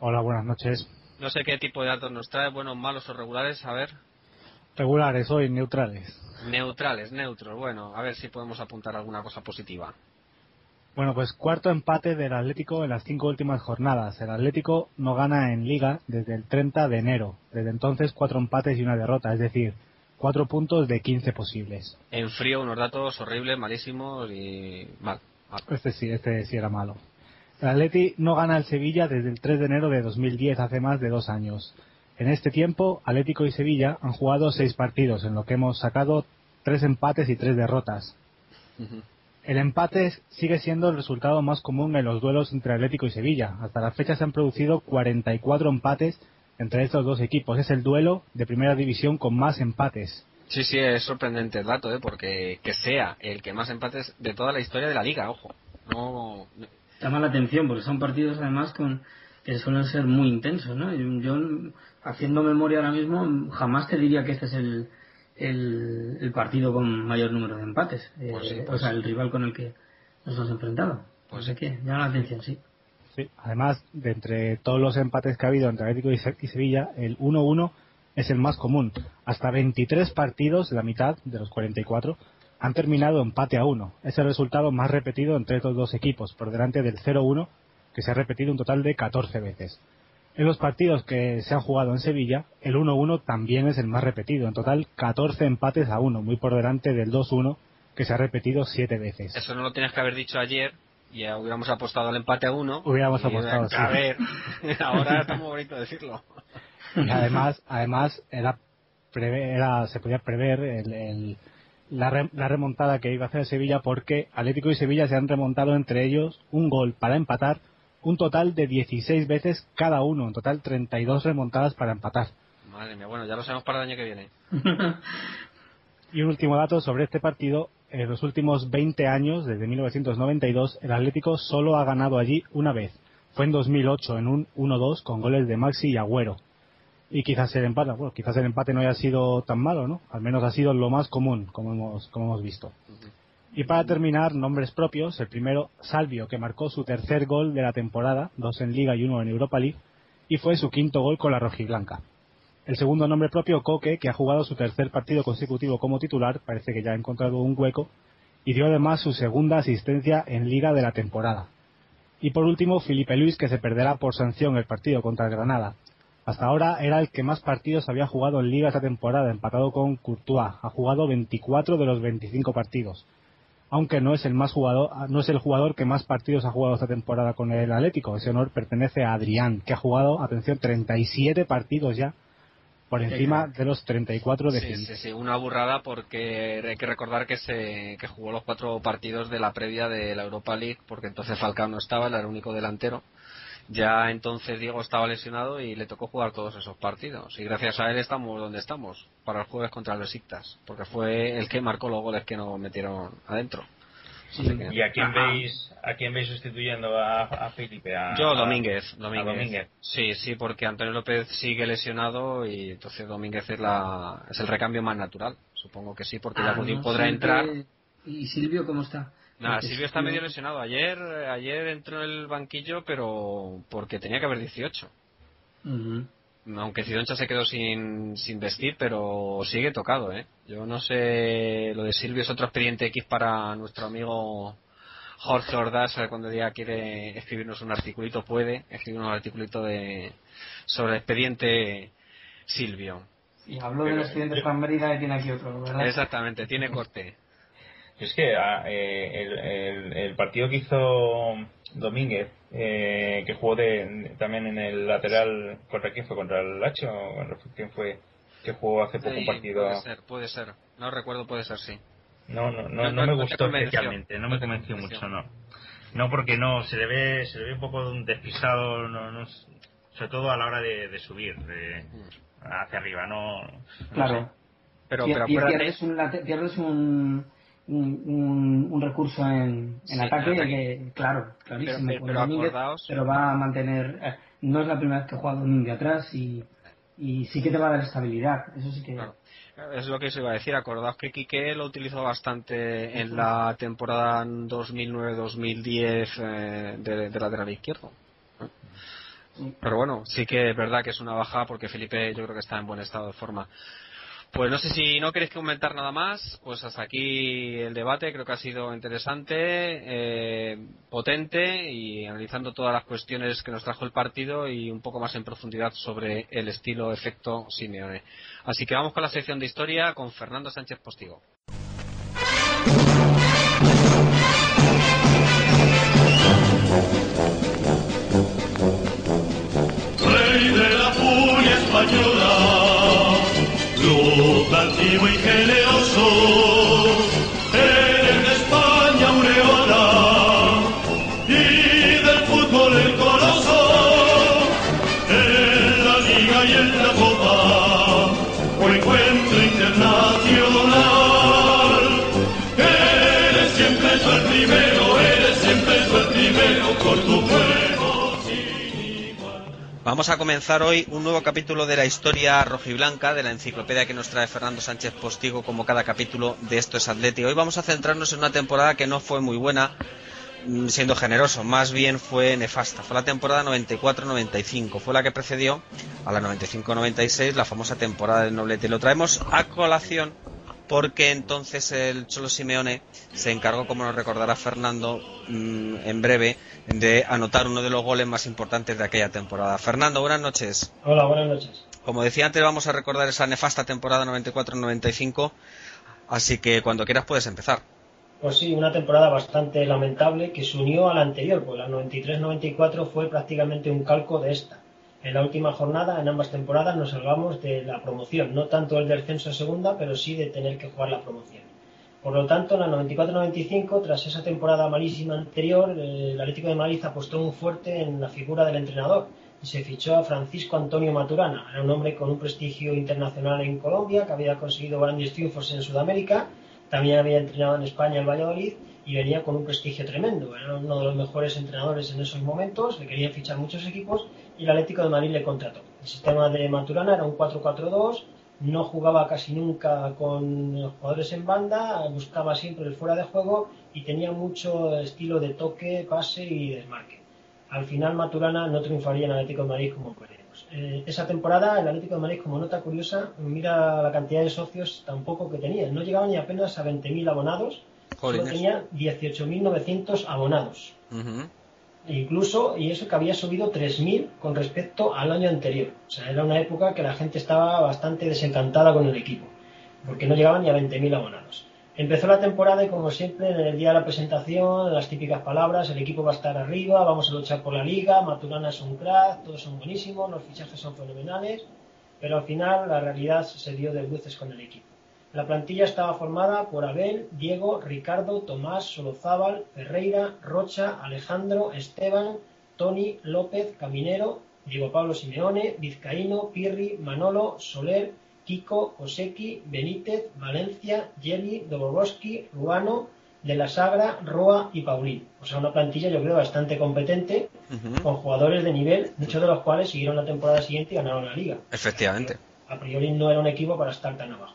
Hola, buenas noches. No sé qué tipo de datos nos trae, buenos, malos o regulares, a ver. Regulares hoy, neutrales. Neutrales, neutros. Bueno, a ver si podemos apuntar alguna cosa positiva. Bueno, pues cuarto empate del Atlético en las cinco últimas jornadas. El Atlético no gana en liga desde el 30 de enero. Desde entonces cuatro empates y una derrota, es decir, cuatro puntos de 15 posibles. En frío unos datos horribles, malísimos y mal. Este sí, este sí era malo. El Atleti no gana el Sevilla desde el 3 de enero de 2010, hace más de dos años. En este tiempo, Atlético y Sevilla han jugado seis partidos, en lo que hemos sacado tres empates y tres derrotas. El empate sigue siendo el resultado más común en los duelos entre Atlético y Sevilla. Hasta la fecha se han producido 44 empates entre estos dos equipos. Es el duelo de primera división con más empates. Sí, sí, es sorprendente el dato, ¿eh? porque que sea el que más empates de toda la historia de la liga, ojo. No... Llama la atención porque son partidos además con que suelen ser muy intensos, ¿no? Yo, haciendo memoria ahora mismo, jamás te diría que este es el, el, partido con mayor número de empates. Pues eh, pues o sea, el rival con el que nos hemos enfrentado. Pues sé que llama la atención, sí. Sí, además, de entre todos los empates que ha habido entre Atlético y Sevilla, el 1-1 es el más común. Hasta 23 partidos, la mitad de los 44, han terminado empate a 1. Es el resultado más repetido entre estos dos equipos, por delante del 0-1, que se ha repetido un total de 14 veces. En los partidos que se han jugado en Sevilla, el 1-1 también es el más repetido. En total, 14 empates a 1, muy por delante del 2-1, que se ha repetido 7 veces. Eso no lo tienes que haber dicho ayer. Ya hubiéramos apostado al empate a 1. Hubiéramos apostado, sí. A ver, ahora está muy bonito decirlo. Y además, además era, era se podía prever el, la, la, remontada que iba a hacer Sevilla porque Atlético y Sevilla se han remontado entre ellos un gol para empatar un total de 16 veces cada uno, en total 32 remontadas para empatar. Madre mía, bueno, ya lo sabemos para el año que viene. y un último dato sobre este partido, en los últimos 20 años, desde 1992, el Atlético solo ha ganado allí una vez. Fue en 2008, en un 1-2 con goles de Maxi y Agüero. Y quizás el empate, bueno, quizás el empate no haya sido tan malo, ¿no? Al menos ha sido lo más común, como hemos, como hemos visto. Y para terminar, nombres propios. El primero, Salvio, que marcó su tercer gol de la temporada, dos en Liga y uno en Europa League, y fue su quinto gol con la rojiblanca. El segundo nombre propio, Coque, que ha jugado su tercer partido consecutivo como titular, parece que ya ha encontrado un hueco, y dio además su segunda asistencia en Liga de la temporada. Y por último, Felipe Luis, que se perderá por sanción el partido contra Granada. Hasta ahora era el que más partidos había jugado en Liga esta temporada, empatado con Courtois. Ha jugado 24 de los 25 partidos aunque no es el más jugador, no es el jugador que más partidos ha jugado esta temporada con el Atlético. Ese honor pertenece a Adrián, que ha jugado, atención, 37 partidos ya por encima de los 34 de sí, sí, sí, una burrada porque hay que recordar que se que jugó los cuatro partidos de la previa de la Europa League porque entonces Falcao no estaba, era el único delantero. Ya entonces Diego estaba lesionado y le tocó jugar todos esos partidos. Y gracias a él estamos donde estamos, para el jueves contra los Besiktas, porque fue el que marcó los goles que nos metieron adentro. ¿Y a quién, veis, a quién veis sustituyendo a, a Felipe? Yo, Domínguez, Domínguez. Sí, sí, porque Antonio López sigue lesionado y entonces Domínguez es, la, es el recambio más natural. Supongo que sí, porque ya ah, podrá entrar. ¿Y Silvio cómo está? Nada, Silvio está medio lesionado. Ayer, ayer entró en el banquillo, pero porque tenía que haber 18. Aunque Cidoncha se quedó sin, sin vestir, pero sigue tocado, ¿eh? Yo no sé, lo de Silvio es otro expediente X para nuestro amigo Jorge Ordaz, cuando día quiere escribirnos un articulito, puede escribirnos un articulito de, sobre el expediente Silvio. Y habló del expediente Juan Mérida y tiene aquí otro, ¿verdad? Exactamente, tiene corte. Es que ah, eh, el, partido que hizo Domínguez, eh, que jugó de, también en el lateral, ¿contra quién fue? ¿Contra el Lacho? ¿Quién fue que jugó hace poco un partido? Puede ser, puede ser. No recuerdo, puede ser, sí. No, no, no, no, me gustó especialmente, no me convenció mucho, no. No, porque no, se le ve, se le ve un poco despisado, no, no, sobre todo a la hora de, subir de, mm. hacia arriba, no. claro. Pero, pero pierdes un, pierdes un un, un, recurso en, en ataque que, claro, clarísimo. Pero, pero, va a mantener. Eh, no es la primera vez que juega de atrás y, y sí que te va a dar estabilidad. Eso sí que. Es lo que se iba a decir. Acordaos que Quique lo utilizó bastante en la temporada 2009-2010 eh, de, de lateral izquierdo. Pero bueno, sí que es verdad que es una baja porque Felipe yo creo que está en buen estado de forma. Pues no sé si no queréis comentar nada más, pues hasta aquí el debate, creo que ha sido interesante, eh, potente y analizando todas las cuestiones que nos trajo el partido y un poco más en profundidad sobre el estilo efecto Simeone. Así que vamos con la sección de historia con Fernando Sánchez Postigo. Altivo y Vamos a comenzar hoy un nuevo capítulo de la historia rojiblanca de la enciclopedia que nos trae Fernando Sánchez Postigo como cada capítulo de Esto es Atleti. Hoy vamos a centrarnos en una temporada que no fue muy buena, mm, siendo generoso, más bien fue nefasta. Fue la temporada 94-95, fue la que precedió a la 95-96, la famosa temporada del Noblete. Lo traemos a colación porque entonces el Cholo Simeone se encargó, como nos recordará Fernando mm, en breve, de anotar uno de los goles más importantes de aquella temporada. Fernando, buenas noches. Hola, buenas noches. Como decía antes, vamos a recordar esa nefasta temporada 94-95, así que cuando quieras puedes empezar. Pues sí, una temporada bastante lamentable que se unió a la anterior, pues la 93-94 fue prácticamente un calco de esta. En la última jornada, en ambas temporadas, nos salvamos de la promoción, no tanto el descenso a segunda, pero sí de tener que jugar la promoción. Por lo tanto, en la 94-95, tras esa temporada malísima anterior, el Atlético de Madrid apostó muy fuerte en la figura del entrenador y se fichó a Francisco Antonio Maturana. Era un hombre con un prestigio internacional en Colombia, que había conseguido grandes triunfos en Sudamérica, también había entrenado en España el Valladolid y venía con un prestigio tremendo. Era uno de los mejores entrenadores en esos momentos, le querían fichar muchos equipos y el Atlético de Madrid le contrató. El sistema de Maturana era un 4-4-2, no jugaba casi nunca con jugadores en banda, buscaba siempre el fuera de juego y tenía mucho estilo de toque, pase y desmarque. Al final Maturana no triunfaría en el Atlético de Madrid como queremos. Eh, esa temporada el Atlético de Madrid, como nota curiosa, mira la cantidad de socios tampoco que tenía. No llegaban ni apenas a 20.000 abonados, solo tenía 18.900 abonados. Incluso, y eso que había subido 3.000 con respecto al año anterior. O sea, era una época que la gente estaba bastante desencantada con el equipo, porque no llegaban ni a 20.000 abonados. Empezó la temporada y como siempre en el día de la presentación, las típicas palabras, el equipo va a estar arriba, vamos a luchar por la liga, Maturana es un crack, todos son buenísimos, los fichajes son fenomenales, pero al final la realidad se dio de luces con el equipo. La plantilla estaba formada por Abel, Diego, Ricardo, Tomás, Solozábal, Ferreira, Rocha, Alejandro, Esteban, Tony, López, Caminero, Diego Pablo Simeone, Vizcaíno, Pirri, Manolo, Soler, Kiko, Oseki, Benítez, Valencia, Yeli, Doboroski, Ruano, De la Sagra, Roa y Paulín. O sea, una plantilla yo creo bastante competente, con jugadores de nivel, muchos de los cuales siguieron la temporada siguiente y ganaron la liga. Efectivamente. A priori no era un equipo para estar tan abajo.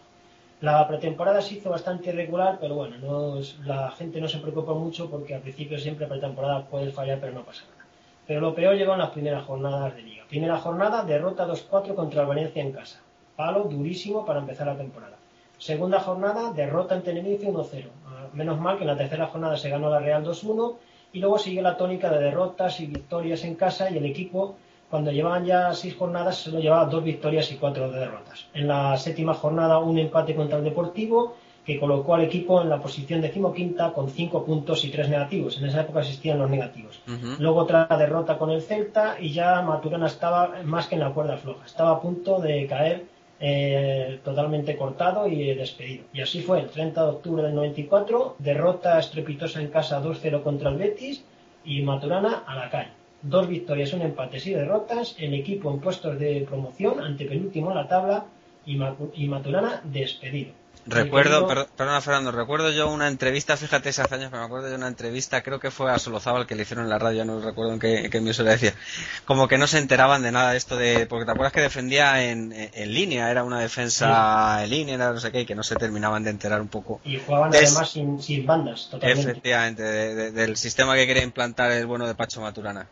La pretemporada se hizo bastante irregular, pero bueno, no, la gente no se preocupa mucho porque al principio siempre pretemporada puedes fallar, pero no pasa nada. Pero lo peor llegó en las primeras jornadas de liga. Primera jornada, derrota 2-4 contra el Valencia en casa. Palo durísimo para empezar la temporada. Segunda jornada, derrota en Tenerife 1-0. Ah, menos mal que en la tercera jornada se ganó la Real 2-1 y luego siguió la tónica de derrotas y victorias en casa y el equipo cuando llevaban ya seis jornadas solo llevaba dos victorias y cuatro derrotas. En la séptima jornada un empate contra el Deportivo que colocó al equipo en la posición decimoquinta con cinco puntos y tres negativos. En esa época existían los negativos. Luego otra derrota con el Celta y ya Maturana estaba más que en la cuerda floja. Estaba a punto de caer eh, totalmente cortado y despedido. Y así fue, el 30 de octubre del 94, derrota estrepitosa en casa 2-0 contra el Betis y Maturana a la calle dos victorias, un empate y derrotas, el equipo en puestos de promoción, ante penúltimo en la tabla y, Maturana despedido. Recuerdo, per- perdona Fernando, recuerdo yo una entrevista, fíjate hace años, pero me acuerdo de una entrevista, creo que fue a Solozábal que le hicieron en la radio, no recuerdo en qué, en qué emisora decía, como que no se enteraban de nada de esto de, porque te acuerdas que defendía en, en- en línea, era una defensa en línea, era no sé qué, y que no se terminaban de enterar un poco, Y jugaban Des- además sin, sin bandas, totalmente. efectivamente, de- de- del sistema que quería implantar el bueno de Pacho Maturana.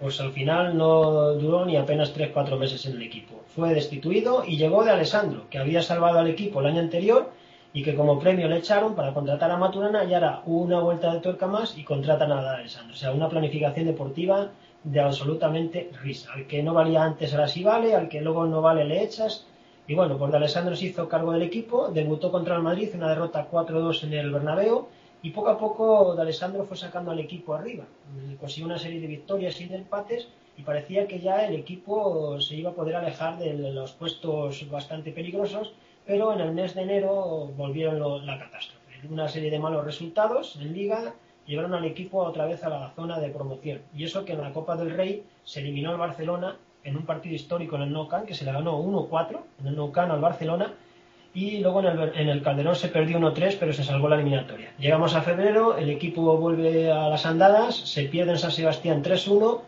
Pues al final no duró ni apenas 3-4 meses en el equipo. Fue destituido y llegó de Alessandro, que había salvado al equipo el año anterior y que como premio le echaron para contratar a Maturana y ahora una vuelta de tuerca más y contratan a Alessandro. O sea, una planificación deportiva de absolutamente risa. Al que no valía antes ahora sí vale, al que luego no vale le echas. Y bueno, pues de Alessandro se hizo cargo del equipo, debutó contra el Madrid, una derrota 4-2 en el Bernabéu y poco a poco de Alessandro fue sacando al equipo arriba. Eh, Consiguió una serie de victorias y de empates y parecía que ya el equipo se iba a poder alejar de los puestos bastante peligrosos, pero en el mes de enero volvieron la catástrofe. Una serie de malos resultados en liga llevaron al equipo otra vez a la zona de promoción. Y eso que en la Copa del Rey se eliminó al Barcelona en un partido histórico en el Nou Camp, que se le ganó 1-4 en el Nou Camp al Barcelona, y luego en el, en el Calderón se perdió 1-3, pero se salvó la eliminatoria. Llegamos a febrero, el equipo vuelve a las andadas, se pierde en San Sebastián 3-1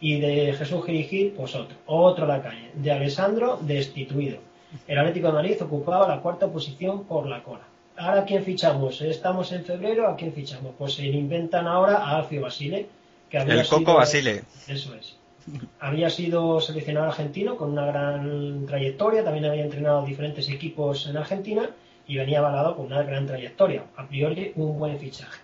y de Jesús Girigil, pues otro, otro a la calle. De Alessandro, destituido. El Atlético de Madrid ocupaba la cuarta posición por la cola. Ahora, ¿a quién fichamos? Estamos en febrero, ¿a quién fichamos? Pues se inventan ahora a Alfio Basile, que había El Coco sido- Basile. Eso es. Había sido seleccionado argentino con una gran trayectoria, también había entrenado diferentes equipos en Argentina y venía avalado con una gran trayectoria. A priori, un buen fichaje.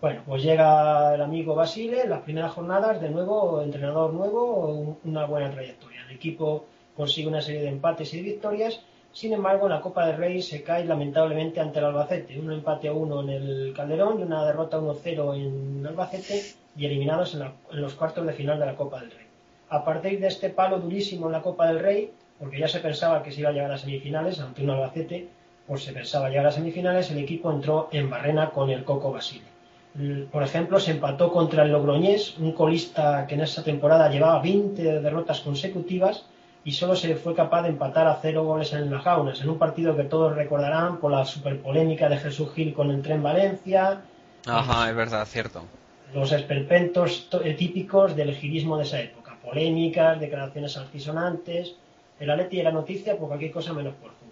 Bueno, pues llega el amigo Basile, las primeras jornadas, de nuevo, entrenador nuevo, un- una buena trayectoria. El equipo consigue una serie de empates y victorias, sin embargo, en la Copa del Rey se cae lamentablemente ante el Albacete. Un empate a uno en el Calderón y una derrota 1-0 en Albacete y eliminados en, la- en los cuartos de final de la Copa del Rey. A partir de este palo durísimo en la Copa del Rey, porque ya se pensaba que se iba a llegar a semifinales ante un Albacete, pues se pensaba llegar a semifinales, el equipo entró en barrena con el Coco Basile. Por ejemplo, se empató contra el Logroñés, un colista que en esa temporada llevaba 20 derrotas consecutivas y solo se fue capaz de empatar a cero goles en las jaunas, en un partido que todos recordarán por la superpolémica de Jesús Gil con el tren Valencia, Ajá, es verdad, cierto. los esperpentos to- eh, típicos del girismo de esa época, polémicas, declaraciones altisonantes. El Atleti era noticia por cualquier cosa menos por fútbol.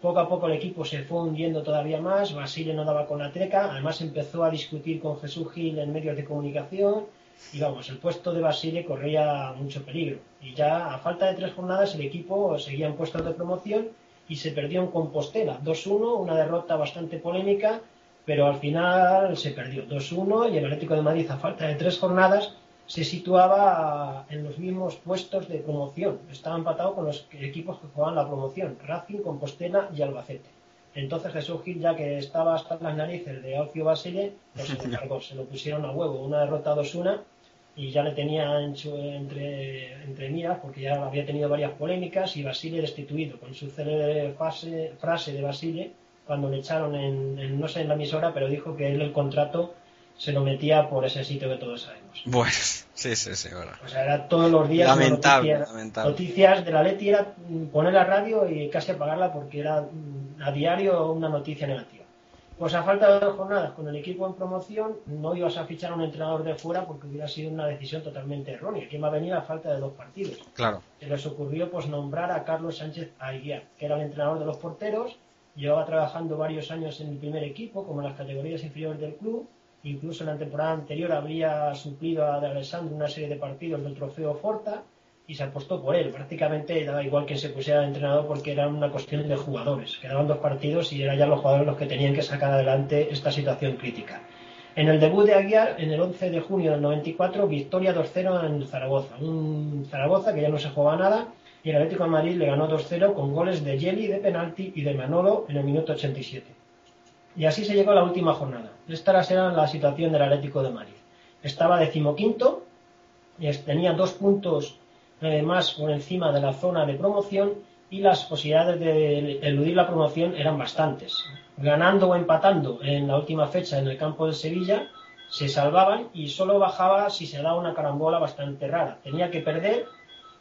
Poco a poco el equipo se fue hundiendo todavía más, Basile no daba con la treca, además empezó a discutir con Jesús Gil en medios de comunicación y vamos, el puesto de Basile corría mucho peligro. Y ya a falta de tres jornadas el equipo seguía en puestos de promoción y se perdió en Compostela, 2-1, una derrota bastante polémica, pero al final se perdió 2-1 y el Atlético de Madrid a falta de tres jornadas se situaba en los mismos puestos de promoción. Estaba empatado con los equipos que jugaban la promoción, Racing, Compostela y Albacete. Entonces Jesús Gil, ya que estaba hasta las narices de Alfio Basile, pues se lo cargó, se lo pusieron a huevo, una derrota 2-1 y ya le tenía entre, entre miras porque ya había tenido varias polémicas y Basile destituido con su célebre frase de Basile cuando le echaron en, en, no sé en la emisora pero dijo que él el contrato se lo metía por ese sitio que todos sabemos Bueno, sí, sí, sí, bueno. o sea era todos los días Lamentable, noticia- lamentable. noticias de la Leti era poner la radio y casi apagarla porque era mm, a diario una noticia negativa pues a falta de dos jornadas con el equipo en promoción, no ibas a fichar a un entrenador de fuera porque hubiera sido una decisión totalmente errónea. ¿Quién va a venir a falta de dos partidos? Claro. Se les ocurrió pues nombrar a Carlos Sánchez Aguiar, que era el entrenador de los porteros, llevaba trabajando varios años en el primer equipo, como en las categorías inferiores del club, incluso en la temporada anterior habría suplido a De Alessandro una serie de partidos del trofeo Forta y se apostó por él. Prácticamente daba igual que se pusiera de entrenador porque era una cuestión de jugadores. Quedaban dos partidos y eran ya los jugadores los que tenían que sacar adelante esta situación crítica. En el debut de Aguiar, en el 11 de junio del 94, victoria 2-0 en Zaragoza. Un Zaragoza que ya no se jugaba nada y el Atlético de Madrid le ganó 2-0 con goles de Yeli de penalti y de Manolo en el minuto 87. Y así se llegó a la última jornada. Esta era la situación del Atlético de Madrid. Estaba decimoquinto tenía dos puntos eh, más por encima de la zona de promoción y las posibilidades de eludir la promoción eran bastantes. Ganando o empatando en la última fecha en el campo de Sevilla, se salvaban y solo bajaba si se daba una carambola bastante rara. Tenía que perder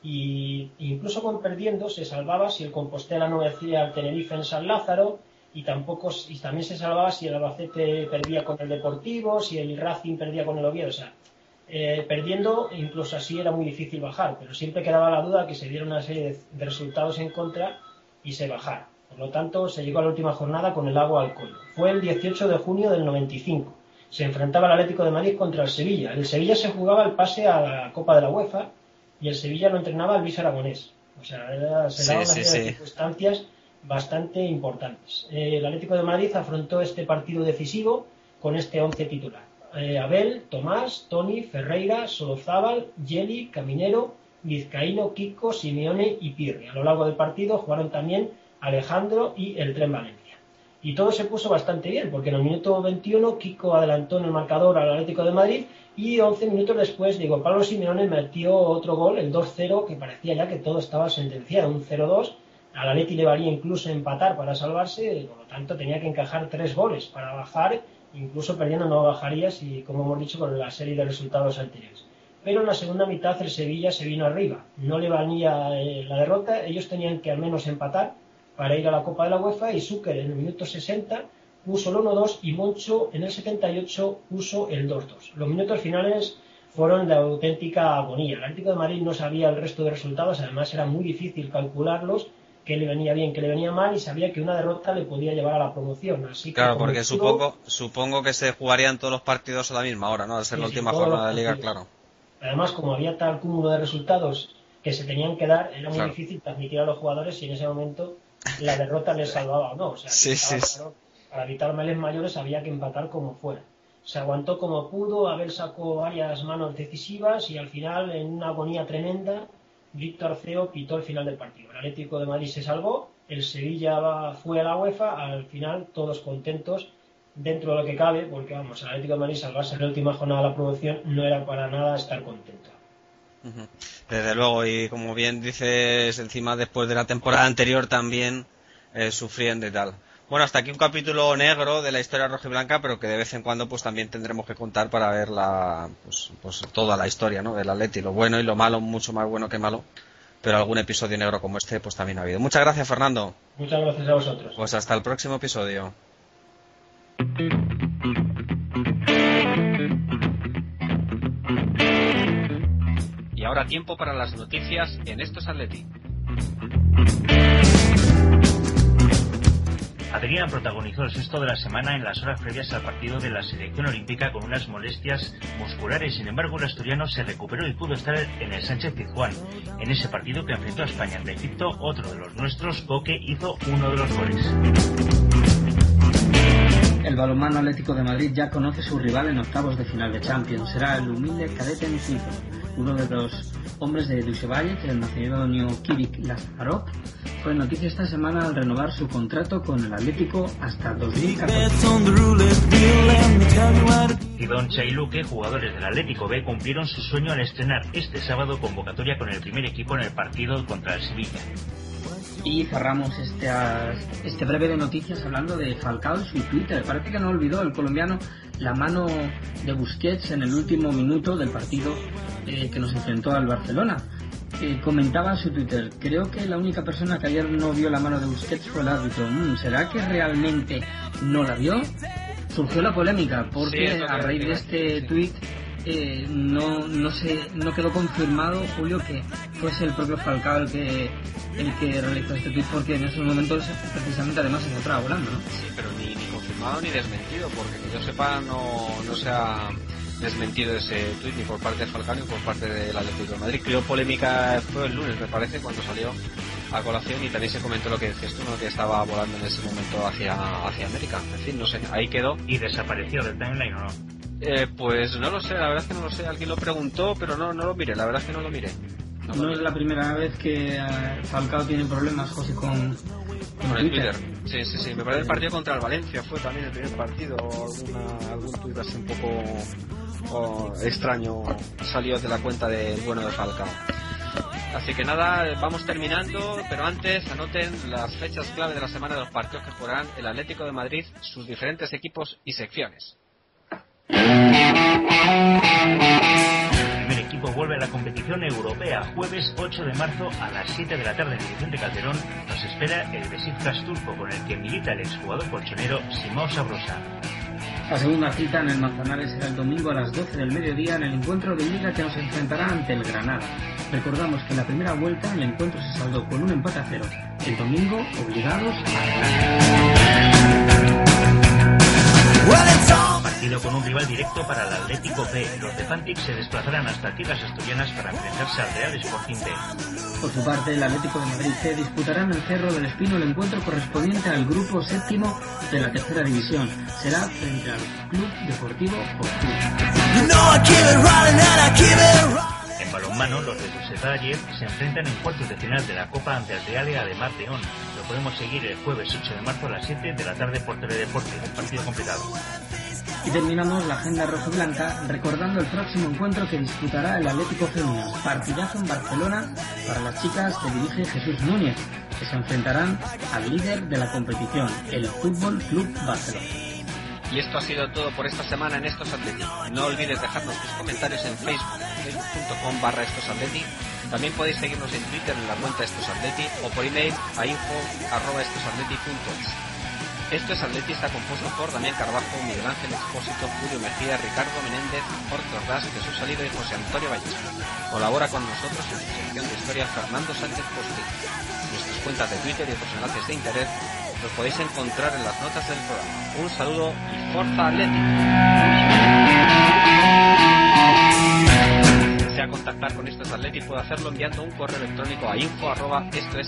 y incluso con perdiendo se salvaba si el Compostela no vencía al Tenerife en San Lázaro, y tampoco y también se salvaba si el Albacete perdía con el Deportivo, si el Racing perdía con el Oviedo, o sea, eh, perdiendo incluso así era muy difícil bajar, pero siempre quedaba la duda que se diera una serie de, de resultados en contra y se bajara. Por lo tanto, se llegó a la última jornada con el agua al cuello. Fue el 18 de junio del 95. Se enfrentaba el Atlético de Madrid contra el Sevilla. El Sevilla se jugaba el pase a la Copa de la UEFA y el Sevilla lo entrenaba Luis Aragonés. O sea, era, se Sí, daban sí. circunstancias bastante importantes. Eh, el Atlético de Madrid afrontó este partido decisivo con este once titular. Eh, Abel, Tomás, Tony, Ferreira, Solozábal, Yeli, Caminero, Vizcaíno, Kiko, Simeone y Pirri. A lo largo del partido jugaron también Alejandro y el Tren Valencia. Y todo se puso bastante bien, porque en el minuto 21 Kiko adelantó en el marcador al Atlético de Madrid y 11 minutos después Diego Pablo Simeone metió otro gol, el 2-0, que parecía ya que todo estaba sentenciado, un 0-2. Al Atleti le valía incluso empatar para salvarse, por lo tanto tenía que encajar tres goles para bajar, incluso perdiendo no bajaría si, como hemos dicho, con la serie de resultados anteriores. Pero en la segunda mitad el Sevilla se vino arriba, no le valía eh, la derrota, ellos tenían que al menos empatar para ir a la Copa de la UEFA y Zucker en el minuto 60 puso el 1-2 y Moncho en el 78 puso el 2-2. Los minutos finales fueron de auténtica agonía. El Atlético de Madrid no sabía el resto de resultados, además era muy difícil calcularlos, qué le venía bien, qué le venía mal y sabía que una derrota le podía llevar a la promoción. Así que Claro, porque supongo, supongo que se jugarían todos los partidos a la misma hora, ¿no? Al ser la última jornada de liga, claro. Además, como había tal cúmulo de resultados que se tenían que dar, era muy Claro. difícil transmitir a los jugadores si en ese momento la derrota les salvaba o no. O sea, Sí, sí, sí. claro, para evitar males mayores había que empatar como fuera. Se aguantó como pudo, Abel sacó varias manos decisivas y al final, en una agonía tremenda, Víctor Feo pitó el final del partido. El Atlético de Madrid se salvó, el Sevilla fue a la UEFA, al final todos contentos dentro de lo que cabe, porque vamos, el Atlético de Madrid salvarse en la última jornada de la producción no era para nada estar contento. Desde luego, y como bien dices, encima después de la temporada anterior también eh, sufriendo y tal. Bueno, hasta aquí un capítulo negro de la historia roja y blanca, pero que de vez en cuando pues también tendremos que contar para ver la, pues, pues toda la historia, ¿no? Del Atleti, lo bueno y lo malo, mucho más bueno que malo. Pero algún episodio negro como este pues también ha habido. Muchas gracias, Fernando. Muchas gracias a vosotros. Pues hasta el próximo episodio. Y ahora tiempo para las noticias en estos Atleti. Adrián protagonizó el sexto de la semana en las horas previas al partido de la selección olímpica con unas molestias musculares. Sin embargo, el asturiano se recuperó y pudo estar en el Sánchez Pizjuán. En ese partido que enfrentó a España ante Egipto, otro de los nuestros, Coque, hizo uno de los goles. El balonmano Atlético de Madrid ya conoce su rival en octavos de final de Champions. Será el humilde cadete Nikifor, uno de los hombres de Dusevalle, el macedonio Kirik Lazarov, fue noticia esta semana al renovar su contrato con el Atlético hasta 2014. Tidón Chailuque, jugadores del Atlético B, cumplieron su sueño al estrenar este sábado convocatoria con el primer equipo en el partido contra el Sevilla. Y cerramos este, este breve de noticias hablando de Falcao en su Twitter. Parece que no olvidó el colombiano la mano de Busquets en el último minuto del partido eh, que nos enfrentó al Barcelona. Eh, comentaba en su Twitter, creo que la única persona que ayer no vio la mano de Busquets fue el árbitro. Mm, ¿Será que realmente no la vio? Surgió la polémica porque Sí, a raíz de este tuit eh, no, no, se, no quedó confirmado, Julio, que fuese el propio Falcao el que, el que realizó este tuit porque en esos momentos precisamente además se encontraba volando, ¿no? Sí, pero ni, ni confirmado ni desmentido, porque que yo sepa no, no se ha desmentido ese tuit ni por parte de Falcao ni por parte del Atlético de Madrid. Creo polémica fue el lunes, me parece, cuando salió a colación y también se comentó lo que decías tú, ¿no? que estaba volando en ese momento hacia, hacia América. En fin, no sé, ahí quedó. ¿Y desapareció del timeline o no? Eh, pues no lo sé, la verdad es que no lo sé. Alguien lo preguntó, pero no, no lo miré, la verdad es que no lo miré. No lo es la primera vez que eh, Falcao tiene problemas, José, con, con Con el Twitter. Twitter. Sí, sí, sí. Me parece el partido contra el Valencia fue también el primer partido. Alguna, algún tuit así un poco o, extraño salió de la cuenta del bueno de Falcao. Así que nada, vamos terminando, pero antes anoten las fechas clave de la semana de los partidos que jugarán el Atlético de Madrid, sus diferentes equipos y secciones. El primer equipo vuelve a la competición europea. Jueves 8 de marzo a las 7 de la tarde en Vicente Calderón nos espera el Besiktas turco con el que milita el exjugador colchonero Simao Sabrosa. La segunda cita en el Manzanares será el domingo a las 12 del mediodía en el encuentro de Liga que nos enfrentará ante el Granada. Recordamos que en la primera vuelta el encuentro se saldó con un empate a cero. El domingo obligados a ganar. Partido con un rival directo para el Atlético B. Los de Fantic se desplazarán hasta tierras asturianas para enfrentarse al Real Sporting B. Por su parte, el Atlético de Madrid C disputará en el Cerro del Espino el encuentro correspondiente al grupo séptimo de la tercera división. Será frente al Club Deportivo. En balonmano, los de Sociedad se enfrentan en cuartos de final de la Copa ante el Real Ademar León. Lo podemos seguir el jueves 8 de marzo a las 7 de la tarde por Teledeporte, un partido completado. Y terminamos la agenda rojiblanca recordando el próximo encuentro que disputará el Atlético Féminas, partidazo en Barcelona para las chicas que dirige Jesús Núñez, que se enfrentarán al líder de la competición, el Fútbol Club Barcelona. Y esto ha sido todo por esta semana en Estos Atleti. No olvides dejarnos tus comentarios en Facebook, facebook.com barra Estos Atleti. También podéis seguirnos en Twitter en la cuenta Estos Atleti o por email a info arroba estosatleti.es. Esto es Atleti está compuesto por Damián Carbajo, Miguel Ángel Expósito, Julio Mejía, Ricardo Menéndez, Jorge Ordaz, Jesús Salido y José Antonio Valles. Colabora con nosotros en su sección de historia Fernando Sánchez Posti. Nuestras cuentas de Twitter y otros enlaces de internet los podéis encontrar en las notas del programa. Un saludo y Forza Atleti. Si desea contactar con estos Atleti puede hacerlo enviando un correo electrónico a info arroba esto es.